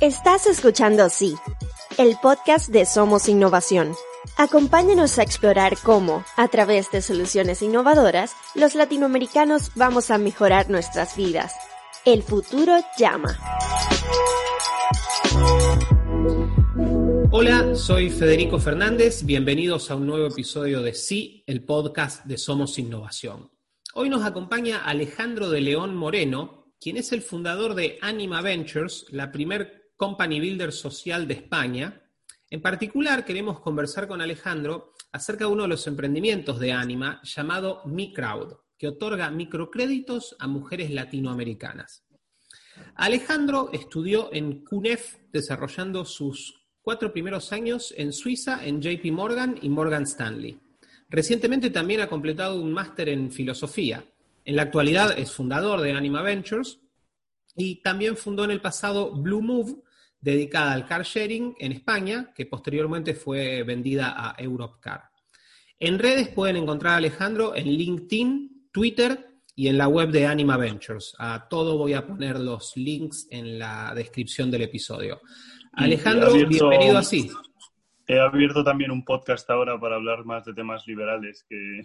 Estás escuchando Sí, el podcast de Somos Innovación. Acompáñanos a explorar cómo, a través de soluciones innovadoras, los latinoamericanos vamos a mejorar nuestras vidas. El futuro llama. Hola, soy Federico Fernández. Bienvenidos a un nuevo episodio de Sí, el podcast de Somos Innovación. Hoy nos acompaña Alejandro de León Moreno, quien es el fundador de Anima Ventures, la primer company builder social de España. En particular, queremos conversar con Alejandro acerca de uno de los emprendimientos de Anima llamado MiCrowd, que otorga microcréditos a mujeres latinoamericanas. Alejandro estudió en CUNEF desarrollando sus cuatro primeros años en Suiza en JP Morgan y Morgan Stanley. Recientemente también ha completado un máster en filosofía. En la actualidad es fundador de Anima Ventures y también fundó en el pasado Blue Move, dedicada al car sharing en España, que posteriormente fue vendida a Europcar. En redes pueden encontrar a Alejandro en LinkedIn, Twitter y en la web de Anima Ventures. A todo voy a poner los links en la descripción del episodio. Alejandro, bienvenido a Sí. He abierto también un podcast ahora para hablar más de temas liberales que,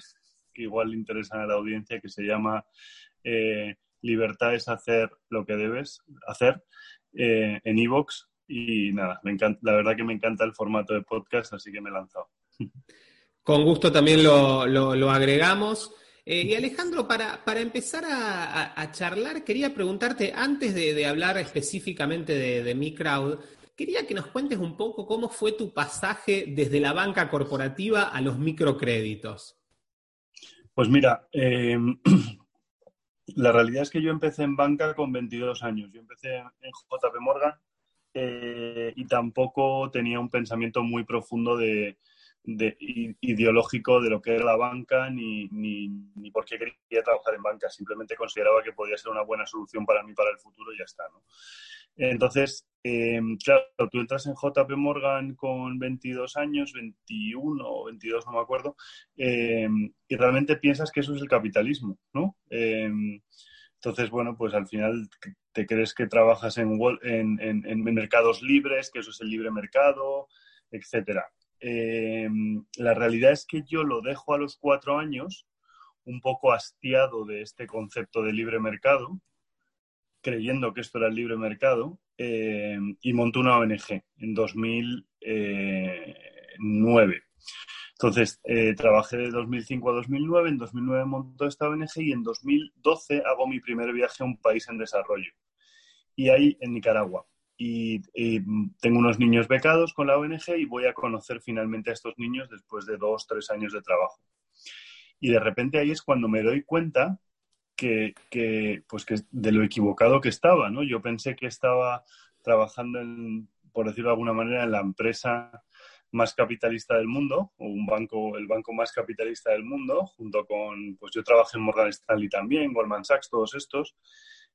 igual le interesan a la audiencia, que se llama eh, Libertad es hacer lo que debes hacer eh, en Evox y nada, me encanta, la verdad que me encanta el formato de podcast, así que me he lanzado. Con gusto también lo, agregamos. Eh, y Alejandro, para, para empezar a, charlar, quería preguntarte, antes de, hablar específicamente de, de Mi Crowd, quería que nos cuentes un poco cómo fue tu pasaje desde la banca corporativa a los microcréditos. Pues mira, eh, la realidad es que yo empecé en banca con 22 años. Yo empecé en JP Morgan eh, y tampoco tenía un pensamiento muy profundo de, ideológico de lo que era la banca ni, ni, ni, por qué quería trabajar en banca. Simplemente consideraba que podía ser una buena solución para mí para el futuro y ya está. ¿no? Entonces, eh, claro, tú entras en JP Morgan con 22 años, 21 o 22, no me acuerdo, eh, y realmente piensas que eso es el capitalismo, ¿no? Eh, entonces, bueno, pues al final te crees que trabajas en, en, mercados libres, que eso es el libre mercado, etcétera. la realidad es que yo lo dejo a los cuatro años un poco hastiado de este concepto de libre mercado, creyendo que esto era el libre mercado eh, y montó una ONG en 2009. Entonces, eh, trabajé de 2005 a 2009, en 2009 montó esta ONG y en 2012 hago mi primer viaje a un país en desarrollo. Y ahí en Nicaragua. Y, y, tengo unos niños becados con la ONG y voy a conocer finalmente a estos niños después de dos, tres años de trabajo. Y de repente ahí es cuando me doy cuenta que, pues que de lo equivocado que estaba, ¿no? Yo pensé que estaba trabajando, en, por decirlo de alguna manera, en la empresa más capitalista del mundo, o un banco, el banco más capitalista del mundo, junto con, pues yo trabajé en Morgan Stanley también, Goldman Sachs, todos estos,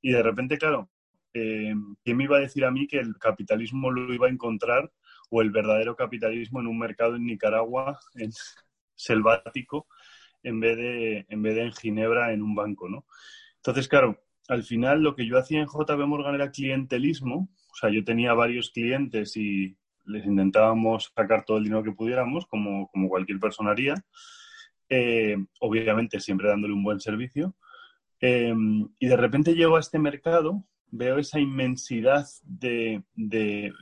y de repente, claro, eh, ¿quién me iba a decir a mí que el capitalismo lo iba a encontrar, o el verdadero capitalismo en un mercado en Nicaragua, en selvático, en vez de en, vez de en Ginebra en un banco, ¿no? Entonces, claro, al final lo que yo hacía en JB Morgan era clientelismo, o sea, yo tenía varios clientes y les intentábamos sacar todo el dinero que pudiéramos, como, como cualquier persona haría, eh, obviamente siempre dándole un buen servicio. Eh, y de repente llego a este mercado, veo esa inmensidad de, de,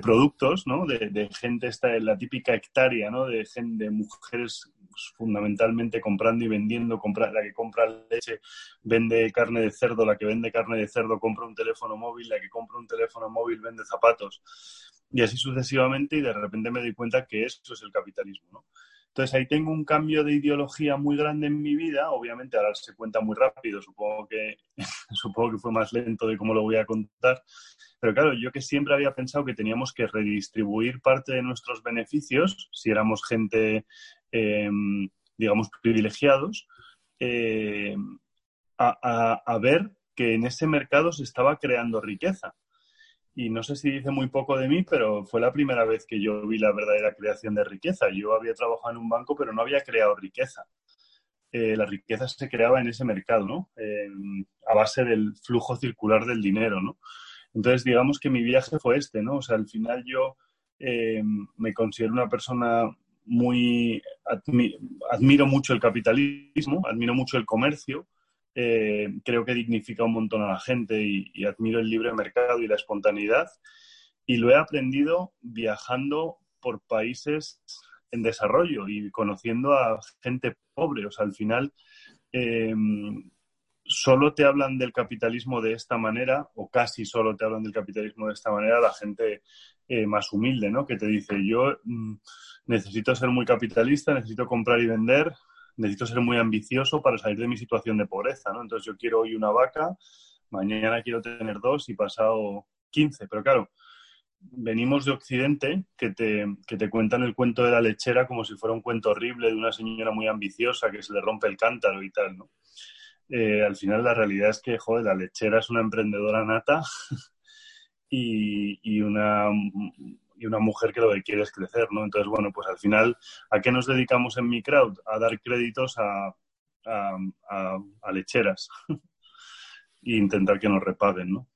productos, ¿no? De, de, gente, esta, la típica hectárea, ¿no? De, de mujeres fundamentalmente comprando y vendiendo, compra, la que compra leche vende carne de cerdo, la que vende carne de cerdo compra un teléfono móvil, la que compra un teléfono móvil vende zapatos y así sucesivamente y de repente me doy cuenta que eso es el capitalismo. ¿no? Entonces ahí tengo un cambio de ideología muy grande en mi vida. Obviamente ahora se cuenta muy rápido, supongo que, supongo que fue más lento de cómo lo voy a contar. Pero claro, yo que siempre había pensado que teníamos que redistribuir parte de nuestros beneficios, si éramos gente, em, digamos, privilegiados, em, a ver que en ese mercado se estaba creando riqueza y no sé si dice muy poco de mí, pero fue la primera vez que yo vi la verdadera creación de riqueza. Yo había trabajado en un banco, pero no había creado riqueza. Eh, la riqueza se creaba en ese mercado, ¿no? a base del flujo circular del dinero, ¿no? Entonces, digamos que mi viaje fue este, ¿no? O sea, al final yo eh, me considero una persona muy... admiro mucho el capitalismo, admiro mucho el comercio, eh, creo que dignifica un montón a la gente y, admiro el libre mercado y la espontaneidad. Y lo he aprendido viajando por países en desarrollo y conociendo a gente pobre. O sea, al final eh, solo te hablan del capitalismo de esta manera, o casi solo te hablan del capitalismo de esta manera, la gente eh, más humilde, ¿no? Que te dice, yo mm, necesito ser muy capitalista, necesito comprar y vender, necesito ser muy ambicioso para salir de mi situación de pobreza, ¿no? Entonces yo quiero hoy una vaca, mañana quiero tener dos y pasado 15. Pero claro, venimos de Occidente que te, que te cuentan el cuento de la lechera como si fuera un cuento horrible de una señora muy ambiciosa que se le rompe el cántaro y tal, ¿no? Eh, al final la realidad es que, joder, la lechera es una emprendedora nata y, y una y una mujer que lo que quiere es crecer, ¿no? Entonces, bueno, pues al final, ¿a qué nos dedicamos en mi crowd? A dar créditos a, a, lecheras e intentar que nos repaguen, ¿no?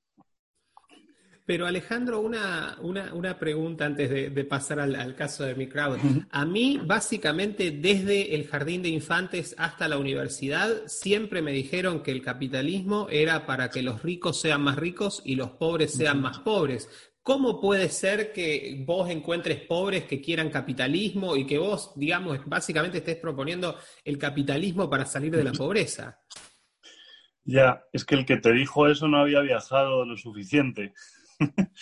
Pero Alejandro, una, una, pregunta antes de, pasar al, caso de mi crowd. A mí, básicamente, desde el jardín de infantes hasta la universidad, siempre me dijeron que el capitalismo era para que los ricos sean más ricos y los pobres sean más pobres. ¿Cómo puede ser que vos encuentres pobres que quieran capitalismo y que vos, digamos, básicamente estés proponiendo el capitalismo para salir de la pobreza? Ya, es que el que te dijo eso no había viajado lo suficiente.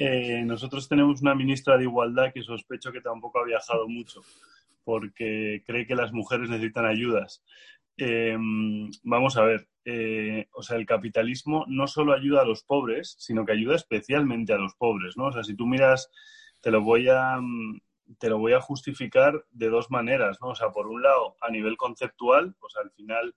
Eh, nosotros tenemos una ministra de Igualdad que sospecho que tampoco ha viajado mucho porque cree que las mujeres necesitan ayudas. Em, vamos a ver, eh, o sea, el capitalismo no solo ayuda a los pobres, sino que ayuda especialmente a los pobres, ¿no? O sea, si tú miras, te lo voy a, te lo voy a justificar de dos maneras, ¿no? O sea, por un lado, a nivel conceptual, pues al final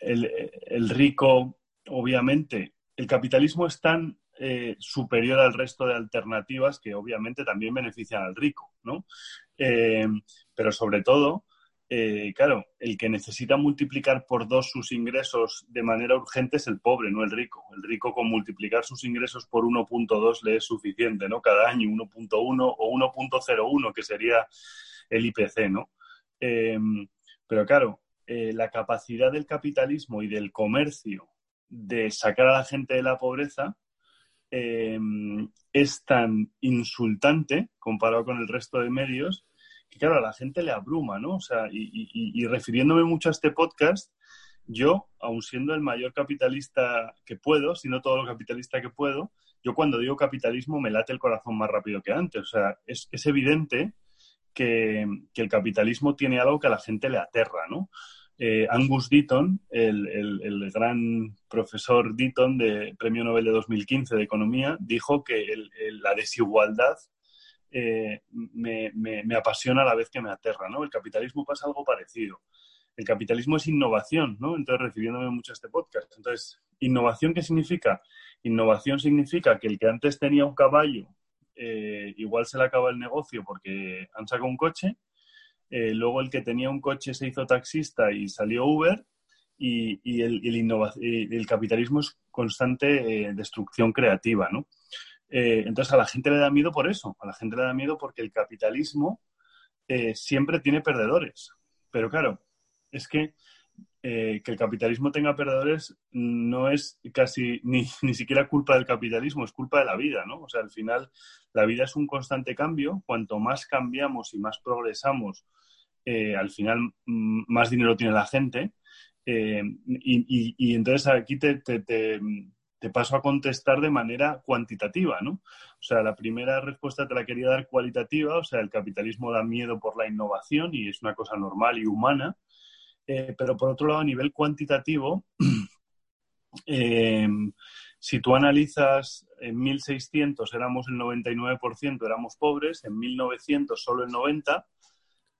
el, rico, obviamente, el capitalismo es tan eh, superior al resto de alternativas que obviamente también benefician al rico, ¿no? pero sobre todo, eh, claro, el que necesita multiplicar por dos sus ingresos de manera urgente es el pobre, no el rico. El rico con multiplicar sus ingresos por 1.2 le es suficiente, ¿no? Cada año 1.1 o 1.01, que sería el IPC, ¿no? Pero claro, eh, la capacidad del capitalismo y del comercio de sacar a la gente de la pobreza em, es tan insultante comparado con el resto de medios que claro, a la gente le abruma, ¿no? O sea, y, refiriéndome mucho a este podcast, yo, aun siendo el mayor capitalista que puedo, si no todo lo capitalista que puedo, yo cuando digo capitalismo me late el corazón más rápido que antes. O sea, es, evidente que, el capitalismo tiene algo que a la gente le aterra, ¿no? Eh, Angus Deaton, el, gran profesor Deaton de Premio Nobel de 2015 de Economía, dijo que la desigualdad eh, me, me, apasiona a la vez que me aterra, ¿no? El capitalismo pasa algo parecido. El capitalismo es innovación, ¿no? Entonces, refiriéndome mucho a este podcast. Entonces, ¿innovación qué significa? Innovación significa que el que antes tenía un caballo, eh, igual se le acaba el negocio porque han sacado un coche, eh, luego el que tenía un coche se hizo taxista y salió Uber, y, el, el, capitalismo es constante destrucción creativa, ¿no? Eh, entonces a la gente le da miedo por eso, a la gente le da miedo porque el capitalismo eh, siempre tiene perdedores. Pero claro, es que eh, que el capitalismo tenga perdedores no es casi ni, ni, siquiera culpa del capitalismo, es culpa de la vida, ¿no? O sea, al final la vida es un constante cambio, cuanto más cambiamos y más progresamos, al final mm, más dinero tiene la gente. Y, y, entonces aquí te, te paso a contestar de manera cuantitativa, ¿no? O sea, la primera respuesta te la quería dar cualitativa, o sea, el capitalismo da miedo por la innovación y es una cosa normal y humana, eh, pero por otro lado, a nivel cuantitativo, eh, si tú analizas en 1600 éramos el 99%, éramos pobres, en 1900 solo el 90%,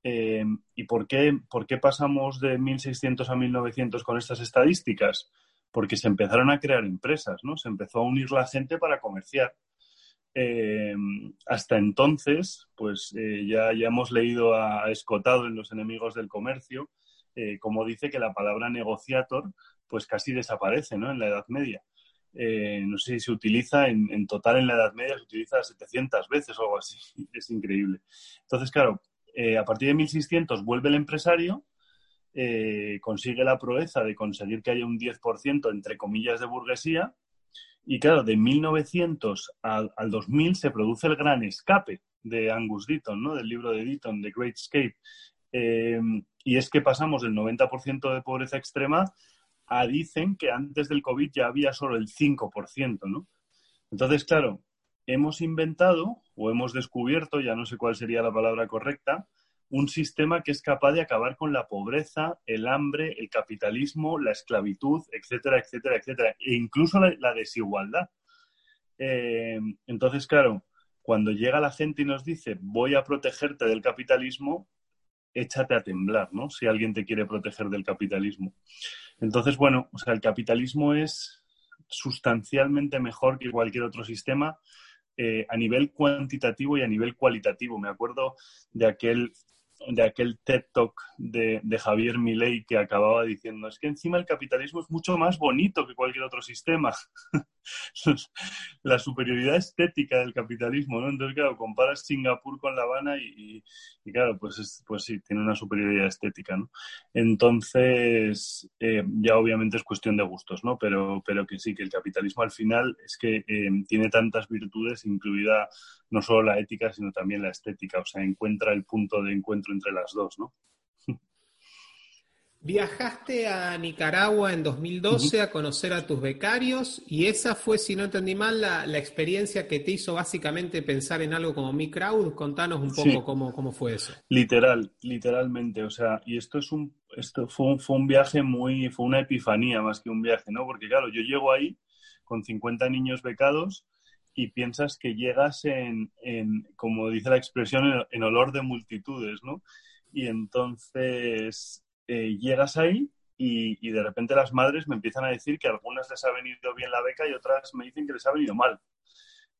eh, ¿y por qué, por qué pasamos de 1600 a 1900 con estas estadísticas? porque se empezaron a crear empresas, ¿no? Se empezó a unir la gente para comerciar. Hasta entonces, pues ya, ya hemos leído a, Escotado en Los enemigos del comercio, eh, como dice que la palabra negociator, pues casi desaparece, ¿no? En la Edad Media. no sé si se utiliza en, total en la Edad Media, se utiliza 700 veces o algo así. Es increíble. Entonces, claro, a partir de 1600 vuelve el empresario eh, consigue la proeza de conseguir que haya un 10% entre comillas de burguesía. Y claro, de 1900 al, 2000 se produce el gran escape de Angus Deaton, ¿no? del libro de Deaton, The Great Escape. Eh, y es que pasamos del 90% de pobreza extrema a dicen que antes del COVID ya había solo el 5%, ¿no? Entonces, claro, hemos inventado o hemos descubierto, ya no sé cuál sería la palabra correcta, un sistema que es capaz de acabar con la pobreza, el hambre, el capitalismo, la esclavitud, etcétera, etcétera, etcétera, e incluso la, desigualdad. Eh, entonces, claro, cuando llega la gente y nos dice voy a protegerte del capitalismo, échate a temblar, ¿no? Si alguien te quiere proteger del capitalismo. Entonces, bueno, o sea, el capitalismo es sustancialmente mejor que cualquier otro sistema eh, a nivel cuantitativo y a nivel cualitativo. Me acuerdo de aquel de aquel TED Talk de, Javier Milei que acababa diciendo, es que encima el capitalismo es mucho más bonito que cualquier otro sistema. la superioridad estética del capitalismo, ¿no? Entonces, claro, comparas Singapur con La Habana y, claro, pues, pues sí, tiene una superioridad estética, ¿no? Entonces, eh, ya obviamente es cuestión de gustos, ¿no? Pero, pero que sí, que el capitalismo al final es que eh, tiene tantas virtudes, incluida no solo la ética, sino también la estética, o sea, encuentra el punto de encuentro entre las dos, ¿no? Viajaste a Nicaragua en 2012 a conocer a tus becarios y esa fue, si no entendí mal, la, experiencia que te hizo básicamente pensar en algo como Mi Crowd. Contanos un poco cómo, cómo, fue eso. Literal, literalmente. O sea, y esto es un, esto fue un, fue un viaje muy, fue una epifanía más que un viaje, ¿no? Porque claro, yo llego ahí con 50 niños becados y piensas que llegas en, en como dice la expresión, en olor de multitudes, ¿no? Y entonces eh, llegas ahí y, de repente las madres me empiezan a decir que algunas les ha venido bien la beca y otras me dicen que les ha venido mal.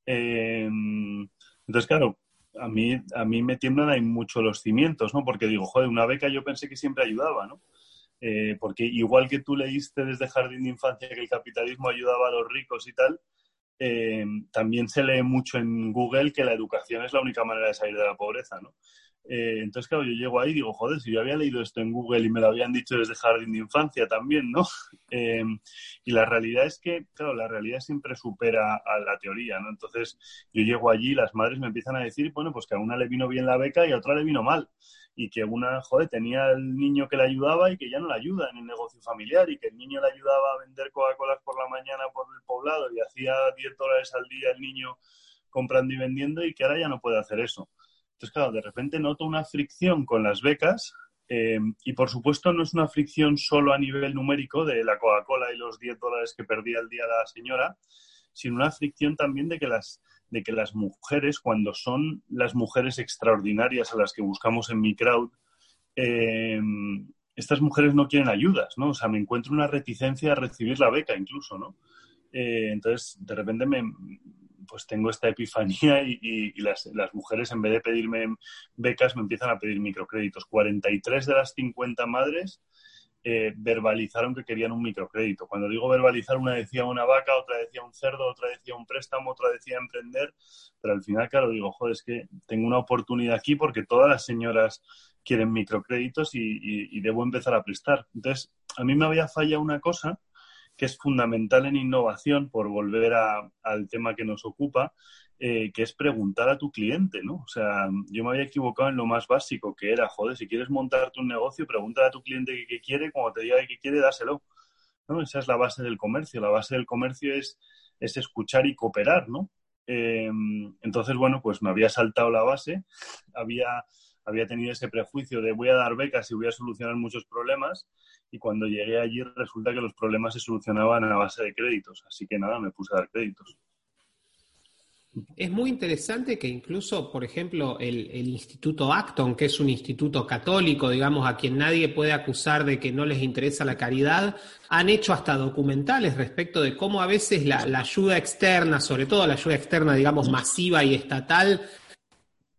Em, entonces, claro, a mí, a mí me tiemblan ahí mucho los cimientos, ¿no? Porque digo, joder, una beca yo pensé que siempre ayudaba, ¿no? Eh, porque igual que tú leíste desde jardín de infancia que el capitalismo ayudaba a los ricos y tal, em, también se lee mucho en Google que la educación es la única manera de salir de la pobreza, ¿no? Eh, entonces, claro, yo llego ahí y digo, joder, si yo había leído esto en Google y me lo habían dicho desde jardín de infancia también, ¿no? Em, y la realidad es que, claro, la realidad siempre supera a la teoría, ¿no? Entonces, yo llego allí y las madres me empiezan a decir, bueno, pues que a una le vino bien la beca y a otra le vino mal. Y que una, joder, tenía el niño que le ayudaba y que ya no le ayuda en el negocio familiar y que el niño le ayudaba a vender Coca-Colas por la mañana por el poblado y hacía 10 dólares al día el niño comprando y vendiendo y que ahora ya no puede hacer eso. Entonces, claro, de repente noto una fricción con las becas eh, y, por supuesto, no es una fricción solo a nivel numérico de la Coca-Cola y los 10 dólares que perdía el día la señora, sino una fricción también de que las de que las mujeres, cuando son las mujeres extraordinarias a las que buscamos en mi crowd, eh, estas mujeres no quieren ayudas, ¿no? O sea, me encuentro una reticencia a recibir la beca incluso, ¿no? Eh, entonces, de repente me, pues tengo esta epifanía y, las, mujeres en vez de pedirme becas me empiezan a pedir microcréditos. 43 de las 50 madres eh, verbalizaron que querían un microcrédito. Cuando digo verbalizar, una decía una vaca, otra decía un cerdo, otra decía un préstamo, otra decía emprender, pero al final, claro, digo, joder, es que tengo una oportunidad aquí porque todas las señoras quieren microcréditos y, y debo empezar a prestar. Entonces, a mí me había fallado una cosa que es fundamental en innovación, por volver al tema que nos ocupa, eh, que es preguntar a tu cliente, ¿no? O sea, yo me había equivocado en lo más básico, que era, joder, si quieres montarte un negocio, pregúntale a tu cliente qué, quiere, cuando te diga qué quiere, dáselo. ¿no? Esa es la base del comercio. La base del comercio es, es escuchar y cooperar, ¿no? Em, entonces, bueno, pues me había saltado la base, había, había tenido ese prejuicio de voy a dar becas y voy a solucionar muchos problemas y cuando llegué allí resulta que los problemas se solucionaban a base de créditos. Así que nada, me puse a dar créditos. Es muy interesante que incluso, por ejemplo, el, Instituto Acton, que es un instituto católico, digamos, a quien nadie puede acusar de que no les interesa la caridad, han hecho hasta documentales respecto de cómo a veces la, ayuda externa, sobre todo la ayuda externa, digamos, masiva y estatal,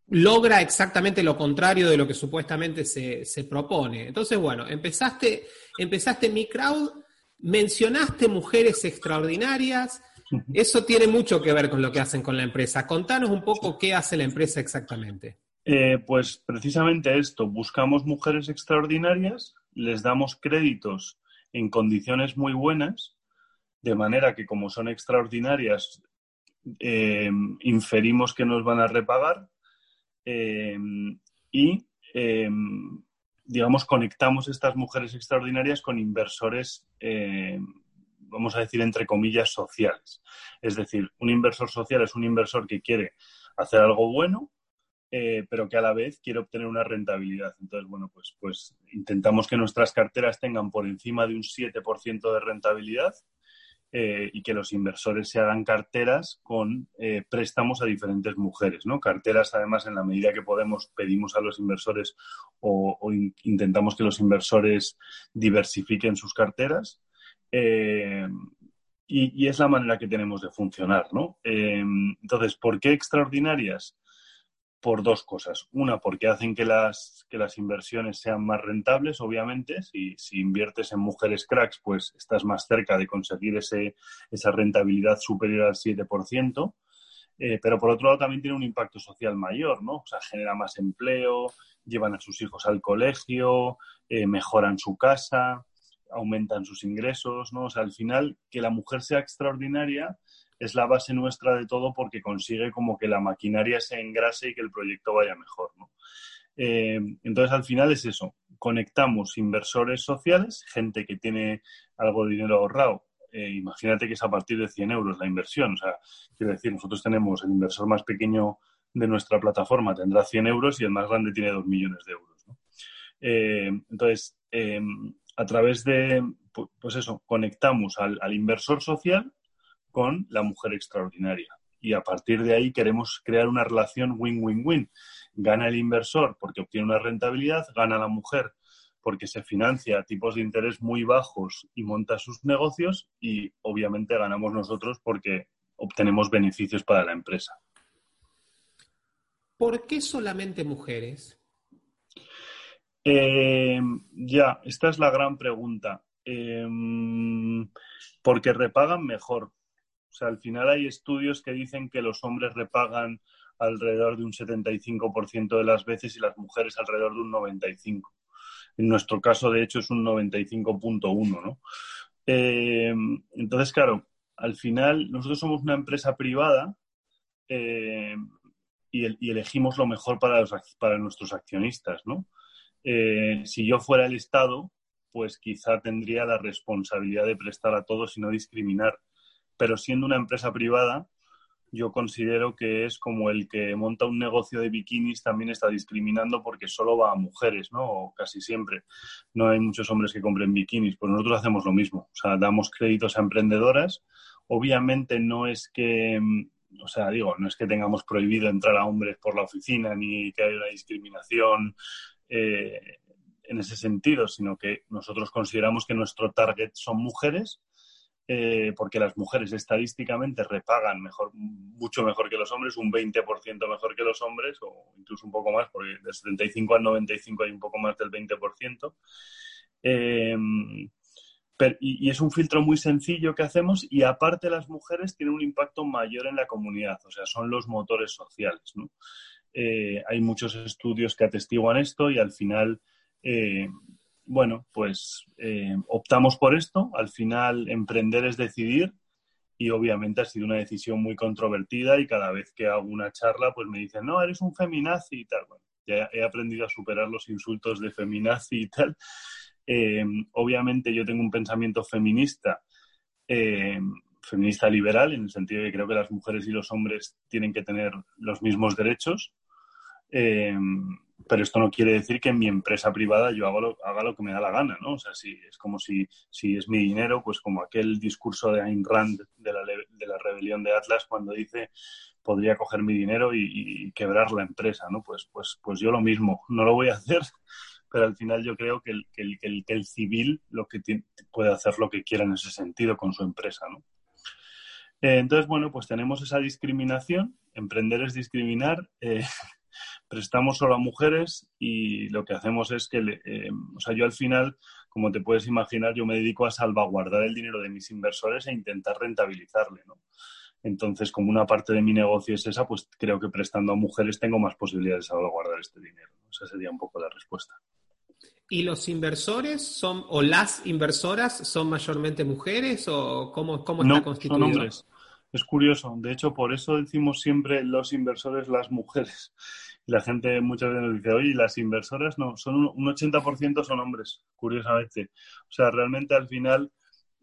logra exactamente lo contrario de lo que supuestamente se, propone. Entonces, bueno, empezaste, empezaste mi crowd, mencionaste mujeres extraordinarias, eso tiene mucho que ver con lo que hacen con la empresa. Contanos un poco qué hace la empresa exactamente. Eh, pues precisamente esto, buscamos mujeres extraordinarias, les damos créditos en condiciones muy buenas, de manera que como son extraordinarias, eh, inferimos que nos van a repagar eh, y, digamos, conectamos estas mujeres extraordinarias con inversores vamos a decir, entre comillas, sociales. Es decir, un inversor social es un inversor que quiere hacer algo bueno, eh, pero que a la vez quiere obtener una rentabilidad. Entonces, bueno, pues, pues intentamos que nuestras carteras tengan por encima de un 7% de rentabilidad eh, y que los inversores se hagan carteras con eh, préstamos a diferentes mujeres, ¿no? Carteras, además, en la medida que podemos, pedimos a los inversores o, intentamos que los inversores diversifiquen sus carteras eh, y, es la manera que tenemos de funcionar, ¿no? Entonces, ¿por qué extraordinarias? Por dos cosas. Una, porque hacen que las, que las inversiones sean más rentables, obviamente. Si, si inviertes en mujeres cracks, pues estás más cerca de conseguir ese, esa rentabilidad superior al 7%. Eh, pero por otro lado también tiene un impacto social mayor, ¿no? O sea, genera más empleo, llevan a sus hijos al colegio, mejoran su casa, aumentan sus ingresos, ¿no? O sea, al final, que la mujer sea extraordinaria es la base nuestra de todo porque consigue como que la maquinaria se engrase y que el proyecto vaya mejor, ¿no? Eh, entonces, al final es eso, conectamos inversores sociales, gente que tiene algo de dinero ahorrado, eh, imagínate que es a partir de 100 euros la inversión, o sea, quiero decir, nosotros tenemos el inversor más pequeño de nuestra plataforma tendrá 100 euros y el más grande tiene 2 millones de euros. Eh, entonces, a través de, pues eso, conectamos al, inversor social con la mujer extraordinaria. Y a partir de ahí queremos crear una relación win-win-win. Gana el inversor porque obtiene una rentabilidad, gana la mujer porque se financia a tipos de interés muy bajos y monta sus negocios y obviamente ganamos nosotros porque obtenemos beneficios para la empresa. ¿Por qué solamente mujeres? Eh, ya, esta es la gran pregunta. Eh, porque repagan mejor. O sea, al final hay estudios que dicen que los hombres repagan alrededor de un 75% de las veces y las mujeres alrededor de un 95%. En nuestro caso, de hecho, es un 95.1%, ¿no? Eh, entonces, claro, al final nosotros somos una empresa privada y, elegimos lo mejor para, para nuestros accionistas, ¿no? Eh, si yo fuera el Estado, pues quizá tendría la responsabilidad de prestar a todos y no discriminar. Pero siendo una empresa privada, yo considero que es como el que monta un negocio de bikinis también está discriminando porque solo va a mujeres, ¿no? O casi siempre. No hay muchos hombres que compren bikinis. Pues nosotros hacemos lo mismo. O sea, damos créditos a emprendedoras. Obviamente no es que, mm, o sea, digo, no es que tengamos prohibido entrar a hombres por la oficina ni que haya una discriminación eh, en ese sentido, sino que nosotros consideramos que nuestro target son mujeres, eh, porque las mujeres estadísticamente repagan mejor, mucho mejor que los hombres, un 20% mejor que los hombres, o incluso un poco más, porque del 75 al 95 hay un poco más del 20%. Eh, y, es un filtro muy sencillo que hacemos y aparte las mujeres tienen un impacto mayor en la comunidad, o sea, son los motores sociales. ¿no? Eh, hay muchos estudios que atestiguan esto y al final, eh, bueno, pues eh, optamos por esto. Al final, emprender es decidir y obviamente ha sido una decisión muy controvertida y cada vez que hago una charla, pues me dicen, no, eres un feminazi y tal. Bueno, ya he aprendido a superar los insultos de feminazi y tal. Eh, obviamente yo tengo un pensamiento feminista, eh, feminista liberal, en el sentido de que creo que las mujeres y los hombres tienen que tener los mismos derechos. Eh, pero esto no quiere decir que en mi empresa privada yo haga lo, haga lo que me da la gana, ¿no? O sea, si, es como si, si es mi dinero, pues como aquel discurso de Ayn Rand de la, de la rebelión de Atlas cuando dice podría coger mi dinero y, quebrar la empresa, ¿no? Pues, pues, pues yo lo mismo, no lo voy a hacer, pero al final yo creo que el, que el, que el, civil lo que puede hacer lo que quiera en ese sentido con su empresa, ¿no? Eh, entonces, bueno, pues tenemos esa discriminación, emprender es discriminar, eh, prestamos solo a mujeres y lo que hacemos es que, eh, o sea, yo al final, como te puedes imaginar, yo me dedico a salvaguardar el dinero de mis inversores e intentar rentabilizarle, ¿no? Entonces, como una parte de mi negocio es esa, pues creo que prestando a mujeres tengo más posibilidades de salvaguardar este dinero. Esa sería un poco la respuesta. ¿Y los inversores son, o las inversoras son mayormente mujeres o cómo, cómo está constituido? Son hombres. Es curioso. De hecho, por eso decimos siempre los inversores, las mujeres. La gente muchas veces nos dice, oye, las inversoras no, son un, 80% son hombres, curiosamente. O sea, realmente al final,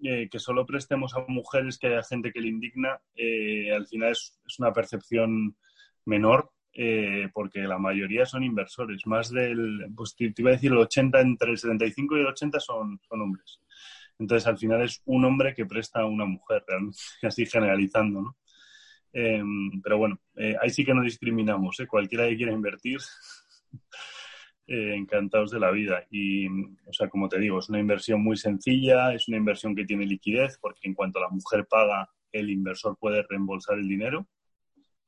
eh, que solo prestemos a mujeres, que haya gente que le indigna, eh, al final es, una percepción menor, eh, porque la mayoría son inversores. Más del, pues te, iba a decir, el 80, entre el 75 y el 80 son, son hombres. Entonces, al final es un hombre que presta a una mujer, realmente, así generalizando, ¿no? Em, pero bueno, eh, ahí sí que no discriminamos, ¿eh? Cualquiera que quiera invertir, eh, encantados de la vida. Y, o sea, como te digo, es una inversión muy sencilla, es una inversión que tiene liquidez, porque en cuanto la mujer paga, el inversor puede reembolsar el dinero.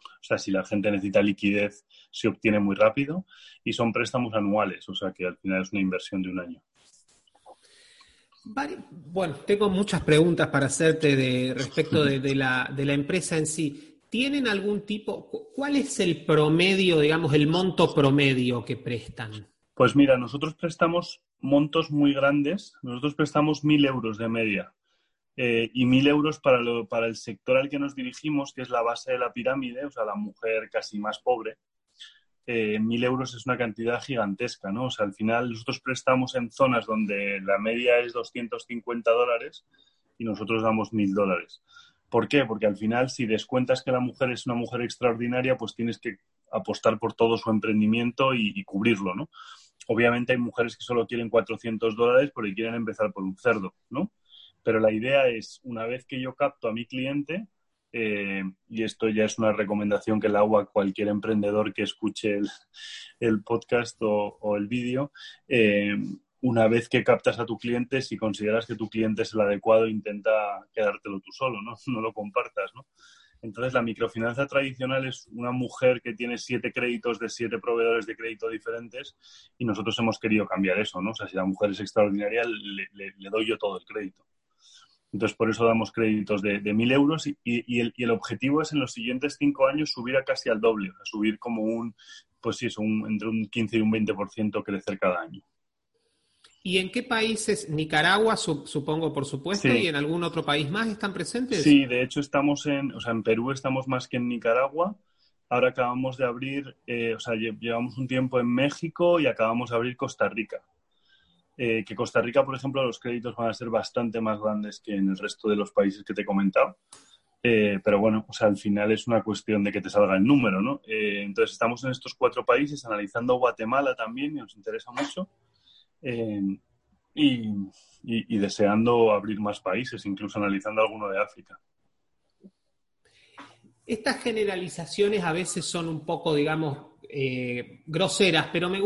O sea, si la gente necesita liquidez, se obtiene muy rápido. Y son préstamos anuales, o sea que al final es una inversión de un año. Bueno, tengo muchas preguntas para hacerte de, respecto de, la, empresa en sí. ¿Tienen algún tipo, cuál es el promedio, digamos, el monto promedio que prestan? Pues mira, nosotros prestamos montos muy grandes, nosotros prestamos mil euros de media eh, y mil euros para, para el sector al que nos dirigimos, que es la base de la pirámide, o sea, la mujer casi más pobre, eh, mil euros es una cantidad gigantesca, ¿no? O sea, al final nosotros prestamos en zonas donde la media es 250 dólares y nosotros damos mil dólares. ¿Por qué? Porque al final, si descuentas que la mujer es una mujer extraordinaria, pues tienes que apostar por todo su emprendimiento y, cubrirlo, ¿no? Obviamente hay mujeres que solo quieren 400 dólares porque quieren empezar por un cerdo, ¿no? Pero la idea es, una vez que yo capto a mi cliente, eh, y esto ya es una recomendación que le hago a cualquier emprendedor que escuche el, podcast o, el vídeo. Eh, una vez que captas a tu cliente, si consideras que tu cliente es el adecuado, intenta quedártelo tú solo, ¿no? No lo compartas, ¿no? Entonces, la microfinanza tradicional es una mujer que tiene siete créditos de siete proveedores de crédito diferentes y nosotros hemos querido cambiar eso, ¿no? O sea, si la mujer es extraordinaria, le doy yo todo el crédito. Entonces, por eso damos créditos de, de 1.000 euros y, el, objetivo es en los siguientes cinco años subir a casi al doble, o subir como un, pues sí, un, entre un 15 y un 20% crecer cada año. ¿Y en qué países? Nicaragua, supongo, por supuesto, y en algún otro país más están presentes. Sí, de hecho estamos en, o sea, en Perú estamos más que en Nicaragua. Ahora acabamos de abrir, eh, o sea, llevamos un tiempo en México y acabamos de abrir Costa Rica. Eh, que Costa Rica, por ejemplo, los créditos van a ser bastante más grandes que en el resto de los países que te he comentado. Eh, pero bueno, o sea, al final es una cuestión de que te salga el número, ¿no? Eh, entonces estamos en estos cuatro países, analizando Guatemala también, y nos interesa mucho, y, deseando abrir más países, incluso analizando alguno de África. Estas generalizaciones a veces son un poco, digamos, groseras, pero me,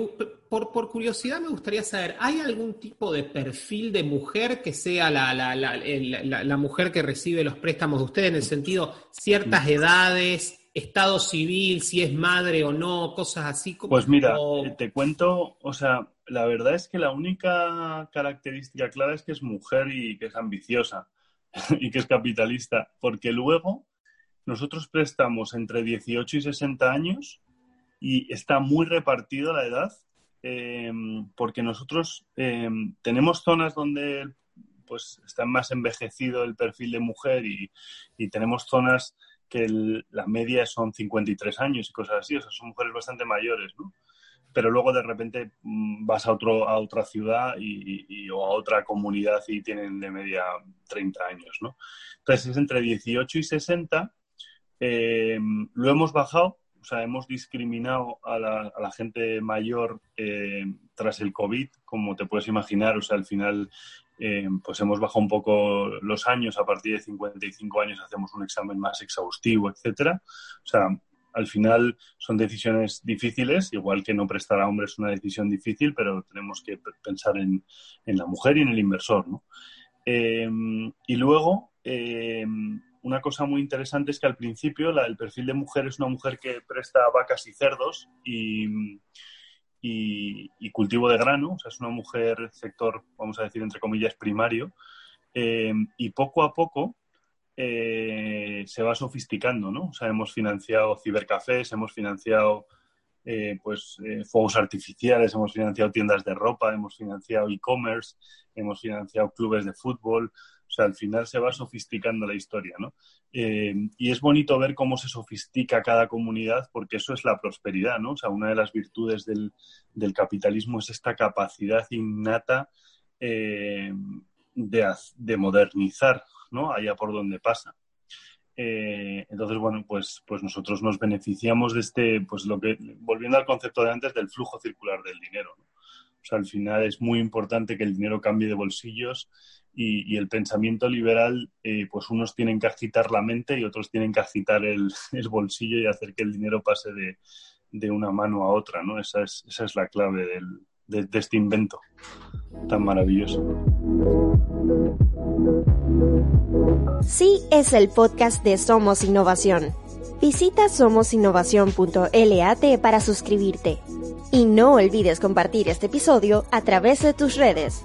por, por, curiosidad me gustaría saber, ¿hay algún tipo de perfil de mujer que sea la, la, la, la, mujer que recibe los préstamos de ustedes en el sentido ciertas mm. edades, estado civil, si es madre o no, cosas así? Como, pues mira, eh, te cuento, o sea, la verdad es que la única característica clara es que es mujer y que es ambiciosa y que es capitalista, porque luego nosotros prestamos entre 18 y 60 años y está muy repartido la edad eh, porque nosotros eh, tenemos zonas donde pues está más envejecido el perfil de mujer y, tenemos zonas que la media son 53 años y cosas así, o sea, son mujeres bastante mayores, ¿no? Pero luego de repente mm, vas a, otro, a otra ciudad y, o a otra comunidad y tienen de media 30 años, ¿no? Entonces es entre 18 y 60. Eh, lo hemos bajado, o sea, hemos discriminado a la, gente mayor eh, tras el COVID, como te puedes imaginar, o sea, al final eh, pues hemos bajado un poco los años, a partir de 55 años hacemos un examen más exhaustivo, etcétera. O sea, al final son decisiones difíciles, igual que no prestar a hombres es una decisión difícil, pero tenemos que pensar en, la mujer y en el inversor. Eh, y luego, eh, una cosa muy interesante es que al principio el perfil de mujer es una mujer que presta vacas y cerdos y, cultivo de grano, o sea, es una mujer sector, vamos a decir, entre comillas, primario. Eh, y poco a poco eh, se va sofisticando, ¿no? O sea, hemos financiado cibercafés, hemos financiado eh, pues eh, fuegos artificiales, hemos financiado tiendas de ropa, hemos financiado e-commerce, hemos financiado clubes de fútbol. O sea, al final se va sofisticando la historia, ¿no? y es bonito ver cómo se sofistica cada comunidad porque eso es la prosperidad, ¿no? O sea, una de las virtudes del, del capitalismo es esta capacidad innata de, de modernizar ¿no? Allá por donde pasa. Eh, entonces, bueno, pues, pues nosotros nos beneficiamos de este, pues lo que, volviendo al concepto de antes, del flujo circular del dinero. O sea, al final es muy importante que el dinero cambie de bolsillos y, el pensamiento liberal, eh, pues unos tienen que agitar la mente y otros tienen que agitar el, bolsillo y hacer que el dinero pase de, una mano a otra, ¿no? Esa es, esa es la clave de, este invento tan maravilloso. Sí es el podcast de Somos Innovación. Visita somosinnovación.lat para suscribirte. Y no olvides compartir este episodio a través de tus redes.